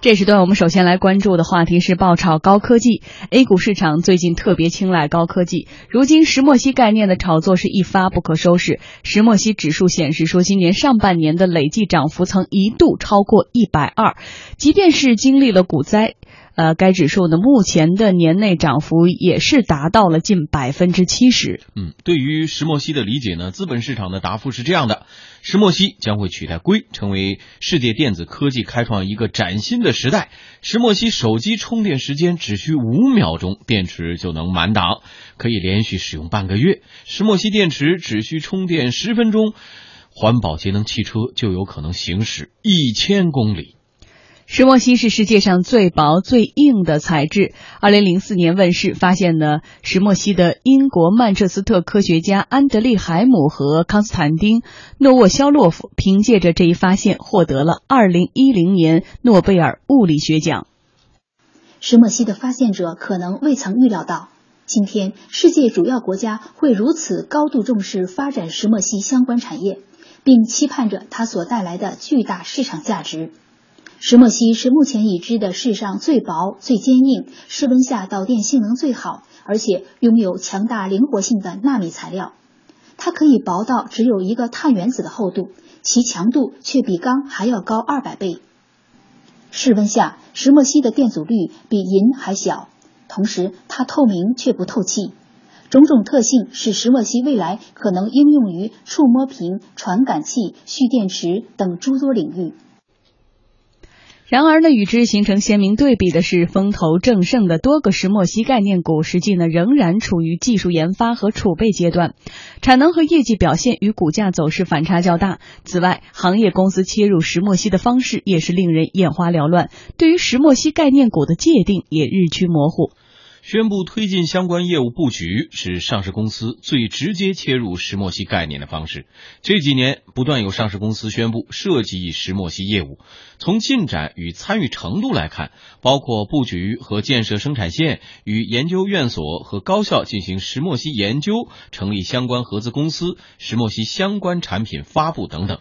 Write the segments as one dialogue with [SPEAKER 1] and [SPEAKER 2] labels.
[SPEAKER 1] 这时段我们首先来关注的话题是爆炒高科技。A 股市场最近特别青睐高科技，如今石墨烯概念的炒作是一发不可收拾。石墨烯指数显示说，今年上半年的累计涨幅曾一度超过一百二，即便是经历了股灾。呃，该指数呢，目前的年内涨幅也是达到了近百分之七十。
[SPEAKER 2] 嗯，对于石墨烯的理解呢，资本市场的答复是这样的：石墨烯将会取代硅，成为世界电子科技开创一个崭新的时代。石墨烯手机充电时间只需五秒钟，电池就能满档，可以连续使用半个月。石墨烯电池只需充电十分钟，环保节能汽车就有可能行驶一千公里。
[SPEAKER 1] 石墨烯是世界上最薄最硬的材质。二零零四年问世，发现呢石墨烯的英国曼彻斯特科学家安德利海姆和康斯坦丁诺沃肖洛夫，凭借着这一发现，获得了二零一零年诺贝尔物理学奖。
[SPEAKER 3] 石墨烯的发现者可能未曾预料到，今天世界主要国家会如此高度重视发展石墨烯相关产业，并期盼着它所带来的巨大市场价值。石墨烯是目前已知的世上最薄、最坚硬、室温下导电性能最好，而且拥有强大灵活性的纳米材料。它可以薄到只有一个碳原子的厚度，其强度却比钢还要高二百倍。室温下，石墨烯的电阻率比银还小，同时它透明却不透气。种种特性使石墨烯未来可能应用于触摸屏、传感器、蓄电池等诸多领域。
[SPEAKER 1] 然而呢，与之形成鲜明对比的是，风头正盛的多个石墨烯概念股，实际呢仍然处于技术研发和储备阶段，产能和业绩表现与股价走势反差较大。此外，行业公司切入石墨烯的方式也是令人眼花缭乱，对于石墨烯概念股的界定也日趋模糊。
[SPEAKER 2] 宣布推进相关业务布局是上市公司最直接切入石墨烯概念的方式。这几年不断有上市公司宣布涉及石墨烯业务。从进展与参与程度来看，包括布局和建设生产线、与研究院所和高校进行石墨烯研究、成立相关合资公司、石墨烯相关产品发布等等。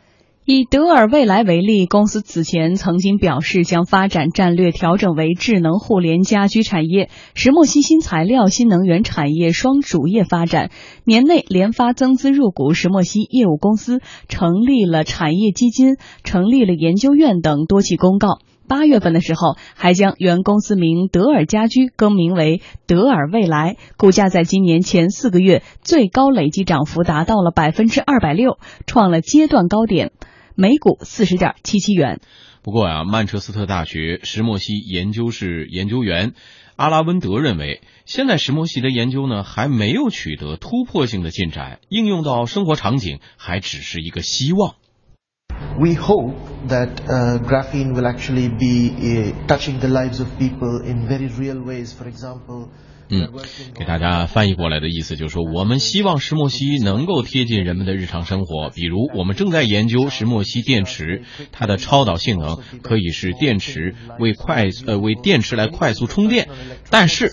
[SPEAKER 1] 以德尔未来为例，公司此前曾经表示将发展战略调整为智能互联家居产业、石墨烯新材料、新能源产业双主业发展。年内连发增资入股石墨烯业务公司，成立了产业基金，成立了研究院等多起公告。八月份的时候，还将原公司名德尔家居更名为德尔未来。股价在今年前四个月最高累计涨幅达到了百分之二百六，创了阶段高点。每股四十点七七元。
[SPEAKER 2] 不过啊，曼彻斯特大学石墨烯研究室研究员阿拉温德认为，现在石墨烯的研究呢还没有取得突破性的进展，应用到生活场景还只是一个希望。
[SPEAKER 4] We hope that uh, graphene will actually be touching the lives of people in very real ways. For example.
[SPEAKER 2] 嗯，给大家翻译过来的意思就是说，我们希望石墨烯能够贴近人们的日常生活。比如，我们正在研究石墨烯电池，它的超导性能可以使电池为快呃为电池来快速充电，但是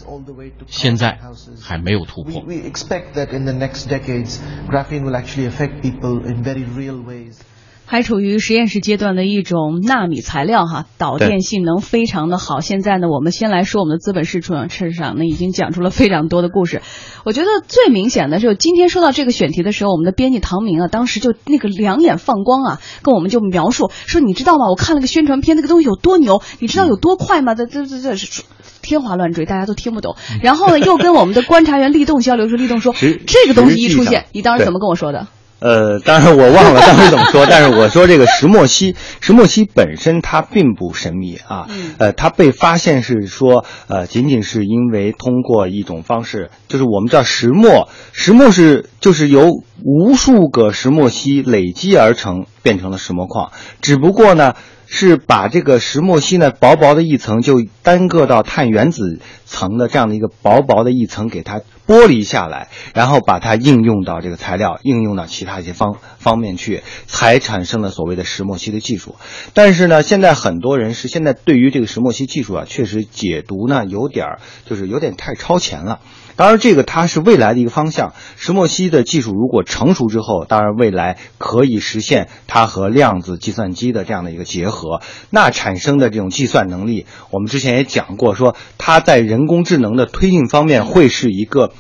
[SPEAKER 2] 现在还没有突破。
[SPEAKER 4] We expect that in the next decades, graphene will actually affect people in very real ways.
[SPEAKER 1] 还处于实验室阶段的一种纳米材料哈，导电性能非常的好。现在呢，我们先来说我们的资本市场市场呢，已经讲出了非常多的故事。我觉得最明显的是，今天说到这个选题的时候，我们的编辑唐明啊，当时就那个两眼放光啊，跟我们就描述说，你知道吗？我看了个宣传片，那个东西有多牛，你知道有多快吗？这这这这是天花乱坠，大家都听不懂。然后呢，又跟我们的观察员立栋交流说，立栋说这个东西一出现，你当时怎么跟我说的？
[SPEAKER 5] 呃，当然我忘了当时怎么说，但是我说这个石墨烯，石墨烯本身它并不神秘啊，呃，它被发现是说，呃，仅仅是因为通过一种方式，就是我们知道石墨，石墨是就是由无数个石墨烯累积而成，变成了石墨矿，只不过呢。是把这个石墨烯呢薄薄的一层，就单个到碳原子层的这样的一个薄薄的一层给它剥离下来，然后把它应用到这个材料，应用到其他一些方方面去，才产生了所谓的石墨烯的技术。但是呢，现在很多人是现在对于这个石墨烯技术啊，确实解读呢有点儿就是有点太超前了。当然，这个它是未来的一个方向。石墨烯的技术如果成熟之后，当然未来可以实现它和量子计算机的这样的一个结合，那产生的这种计算能力，我们之前也讲过，说它在人工智能的推进方面会是一个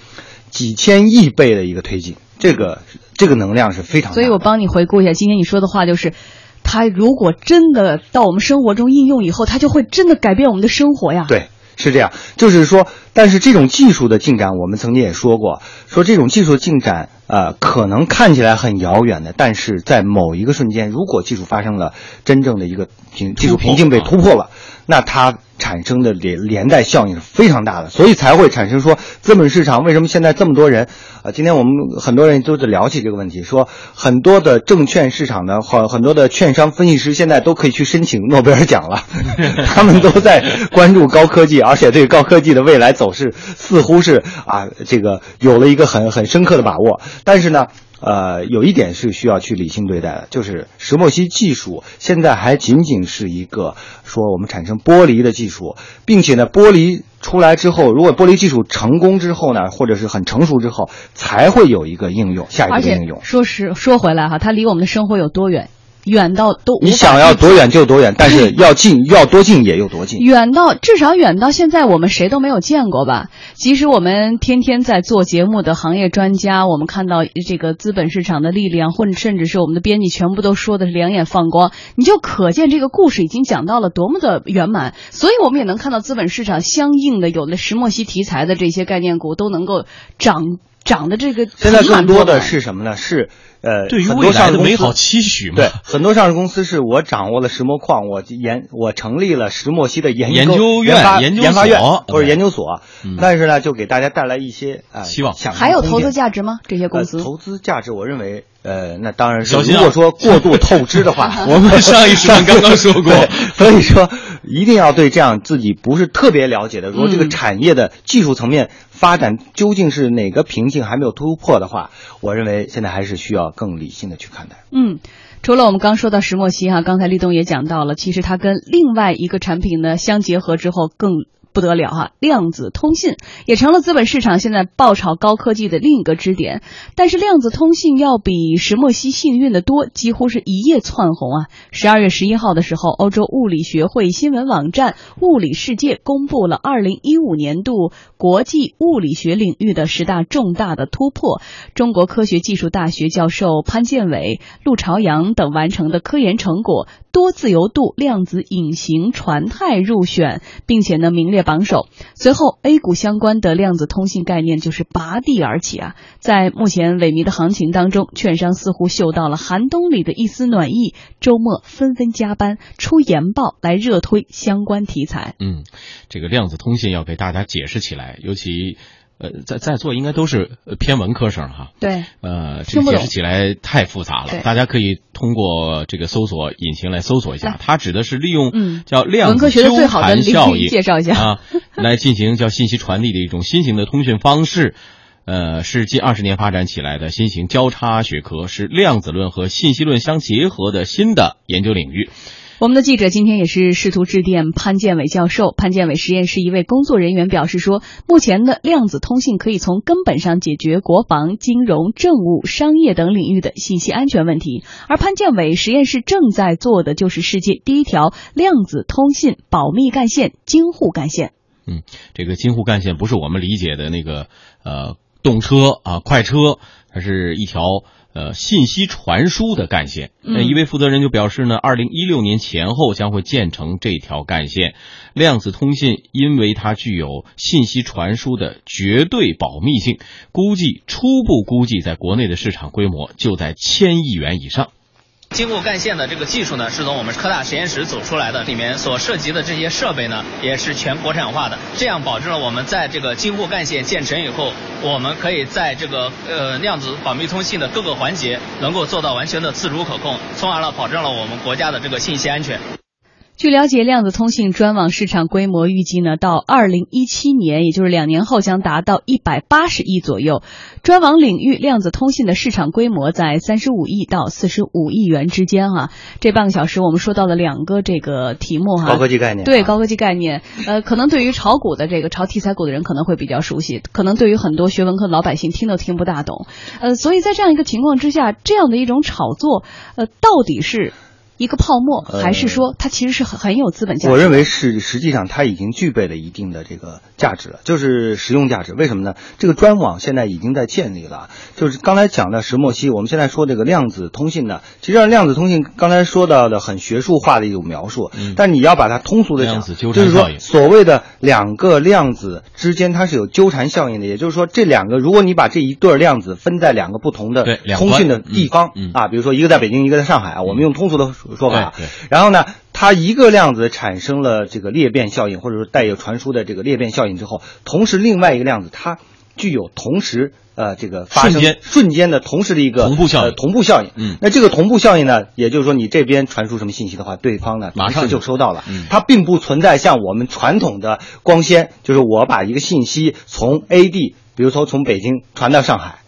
[SPEAKER 5] 几千亿倍的一个推进，这个这个能量是非常。
[SPEAKER 1] 所以我帮你回顾一下今天你说的话，就是它如果真的到我们生活中应用以后，它就会真的改变我们的生活呀。
[SPEAKER 5] 对。是这样，就是说，但是这种技术的进展，我们曾经也说过，说这种技术进展，呃，可能看起来很遥远的，但是在某一个瞬间，如果技术发生了真正的一个瓶技术瓶颈被突破了，那它。产生的连连带效应是非常大的，所以才会产生说资本市场为什么现在这么多人，呃，今天我们很多人都在聊起这个问题，说很多的证券市场的很很多的券商分析师现在都可以去申请诺贝尔奖了，他们都在关注高科技，而且对高科技的未来走势似乎是啊这个有了一个很很深刻的把握，但是呢。呃，有一点是需要去理性对待的，就是石墨烯技术现在还仅仅是一个说我们产生玻璃的技术，并且呢，玻璃出来之后，如果玻璃技术成功之后呢，或者是很成熟之后，才会有一个应用，下一个应用。
[SPEAKER 1] 说实说回来哈，它离我们的生活有多远？远到都
[SPEAKER 5] 你想要多远就多远，但是要近要多近也有多近。
[SPEAKER 1] 远到至少远到现在我们谁都没有见过吧？即使我们天天在做节目的行业专家，我们看到这个资本市场的力量，或者甚至是我们的编辑全部都说的是两眼放光，你就可见这个故事已经讲到了多么的圆满。所以我们也能看到资本市场相应的有了石墨烯题材的这些概念股都能够涨涨的这个。
[SPEAKER 5] 现在更多的是什么呢？是。呃，
[SPEAKER 2] 对于未来的美好期许嘛，
[SPEAKER 5] 对，很多上市公司是我掌握了石墨矿，我研我成立了石墨烯的研
[SPEAKER 2] 研究
[SPEAKER 5] 院、
[SPEAKER 2] 研
[SPEAKER 5] 研发院或者研究所，但是呢，就给大家带来一些啊
[SPEAKER 2] 希望。
[SPEAKER 1] 还有投资价值吗？这些公司
[SPEAKER 5] 投资价值，我认为。呃，那当然是。如果说过度透支的话，
[SPEAKER 2] 我们上一时段刚刚说过，
[SPEAKER 5] 所以说一定要对这样自己不是特别了解的，如果这个产业的技术层面发展究竟是哪个瓶颈还没有突破的话，我认为现在还是需要更理性的去看待。
[SPEAKER 1] 嗯，除了我们刚说到石墨烯哈，刚才立冬也讲到了，其实它跟另外一个产品呢相结合之后更。不得了哈，量子通信也成了资本市场现在爆炒高科技的另一个支点。但是量子通信要比石墨烯幸运的多，几乎是一夜窜红啊！十二月十一号的时候，欧洲物理学会新闻网站《物理世界》公布了二零一五年度国际物理学领域的十大重大的突破。中国科学技术大学教授潘建伟、陆朝阳等完成的科研成果。多自由度量子隐形传态入选，并且呢名列榜首。随后，A 股相关的量子通信概念就是拔地而起啊！在目前萎靡的行情当中，券商似乎嗅到了寒冬里的一丝暖意，周末纷纷加班出研报来热推相关题材。
[SPEAKER 2] 嗯，这个量子通信要给大家解释起来，尤其。呃，在在座应该都是偏文科生哈。
[SPEAKER 1] 对。
[SPEAKER 2] 呃，这解释起来太复杂了，大家可以通过这个搜索引擎来搜索一下。它指的是利用叫量子纠缠效应，
[SPEAKER 1] 介绍一下
[SPEAKER 2] 啊，来进行叫信息传递的一种新型的通讯方式。呃，是近二十年发展起来的新型交叉学科，是量子论和信息论相结合的新的研究领域。
[SPEAKER 1] 我们的记者今天也是试图致电潘建伟教授。潘建伟实验室一位工作人员表示说，目前的量子通信可以从根本上解决国防、金融、政务、商业等领域的信息安全问题。而潘建伟实验室正在做的就是世界第一条量子通信保密干线——京沪干线。
[SPEAKER 2] 嗯，这个京沪干线不是我们理解的那个呃动车啊快车，它是一条。呃，信息传输的干线，那一位负责人就表示呢，二零一六年前后将会建成这条干线。量子通信因为它具有信息传输的绝对保密性，估计初步估计在国内的市场规模就在千亿元以上。
[SPEAKER 6] 京沪干线的这个技术呢，是从我们科大实验室走出来的，里面所涉及的这些设备呢，也是全国产化的，这样保证了我们在这个京沪干线建成以后，我们可以在这个呃量子保密通信的各个环节能够做到完全的自主可控，从而呢保证了我们国家的这个信息安全。
[SPEAKER 1] 据了解，量子通信专网市场规模预计呢，到二零一七年，也就是两年后将达到一百八十亿左右。专网领域量子通信的市场规模在三十五亿到四十五亿元之间哈。这半个小时我们说到了两个这个题目哈，
[SPEAKER 5] 高科技概念，
[SPEAKER 1] 对高科技概念，呃，可能对于炒股的这个炒题材股的人可能会比较熟悉，可能对于很多学文科的老百姓听都听不大懂，呃，所以在这样一个情况之下，这样的一种炒作，呃，到底是？一个泡沫，还是说它其实是很很有资本价值？
[SPEAKER 5] 我认为是，实际上它已经具备了一定的这个价值了，就是实用价值。为什么呢？这个专网现在已经在建立了。就是刚才讲的石墨烯，我们现在说这个量子通信呢，其实量子通信刚才说到的很学术化的一种描述，但你要把它通俗的讲，就是说所谓的两个量子之间它是有纠缠效应的，也就是说这两个，如果你把这一对量子分在两个不同的通讯的地方啊，比如说一个在北京，一个在上海啊，我们用通俗的。说法，然后呢，它一个量子产生了这个裂变效应，或者说带有传输的这个裂变效应之后，同时另外一个量子它具有同时呃这个发生瞬间。的同时的一个
[SPEAKER 2] 同步效应，
[SPEAKER 5] 同步效应。嗯，那这个同步效应呢，也就是说你这边传输什么信息的话，对方呢
[SPEAKER 2] 马上
[SPEAKER 5] 就收到了。它并不存在像我们传统的光纤，就是我把一个信息从 A 地，比如说从北京传到上海，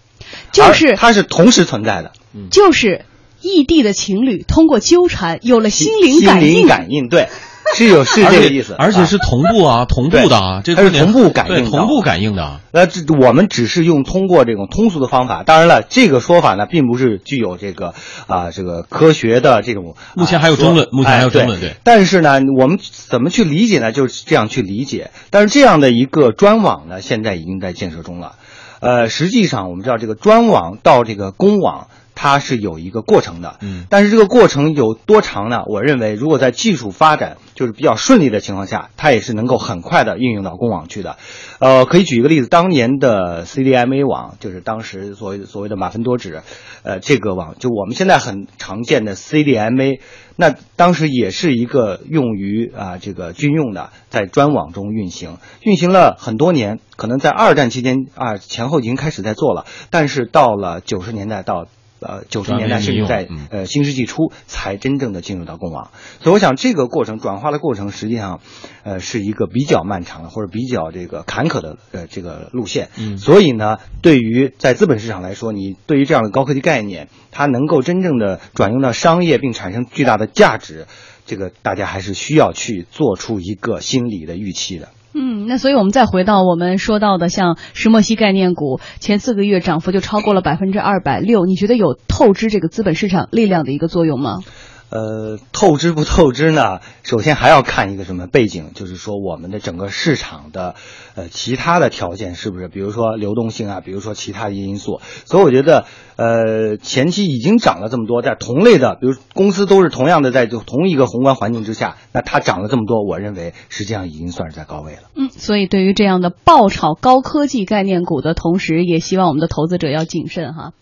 [SPEAKER 1] 就是
[SPEAKER 5] 它是同时存在的，
[SPEAKER 1] 就是。异地的情侣通过纠缠有了心灵
[SPEAKER 5] 感应，心灵感应对，是有是这个意思，
[SPEAKER 2] 而且是同步啊，同步的啊，这
[SPEAKER 5] 是同步感应，
[SPEAKER 2] 同步感应的。
[SPEAKER 5] 那这我们只是用通过这种通俗的方法，当然了，这个说法呢，并不是具有这个啊这个科学的这种。
[SPEAKER 2] 目前还有争论，目前还有争论，对。
[SPEAKER 5] 但是呢，我们怎么去理解呢？就是这样去理解。但是这样的一个专网呢，现在已经在建设中了。呃，实际上我们知道，这个专网到这个公网。它是有一个过程的，嗯，但是这个过程有多长呢？我认为，如果在技术发展就是比较顺利的情况下，它也是能够很快的运用到公网去的。呃，可以举一个例子，当年的 CDMA 网，就是当时所谓所谓的马芬多指，呃，这个网就我们现在很常见的 CDMA，那当时也是一个用于啊这个军用的，在专网中运行，运行了很多年，可能在二战期间啊前后已经开始在做了，但是到了九十年代到。呃，九十年代甚至在呃新世纪初才真正的进入到公网，所以我想这个过程转化的过程实际上，呃是一个比较漫长的或者比较这个坎坷的呃这个路线。嗯，所以呢，对于在资本市场来说，你对于这样的高科技概念，它能够真正的转用到商业并产生巨大的价值，这个大家还是需要去做出一个心理的预期的。
[SPEAKER 1] 嗯，那所以我们再回到我们说到的，像石墨烯概念股，前四个月涨幅就超过了百分之二百六，你觉得有透支这个资本市场力量的一个作用吗？
[SPEAKER 5] 呃，透支不透支呢？首先还要看一个什么背景，就是说我们的整个市场的，呃，其他的条件是不是，比如说流动性啊，比如说其他的因素。所以我觉得，呃，前期已经涨了这么多，在同类的，比如公司都是同样的在同一个宏观环境之下，那它涨了这么多，我认为实际上已经算是在高位了。
[SPEAKER 1] 嗯，所以对于这样的爆炒高科技概念股的同时，也希望我们的投资者要谨慎哈。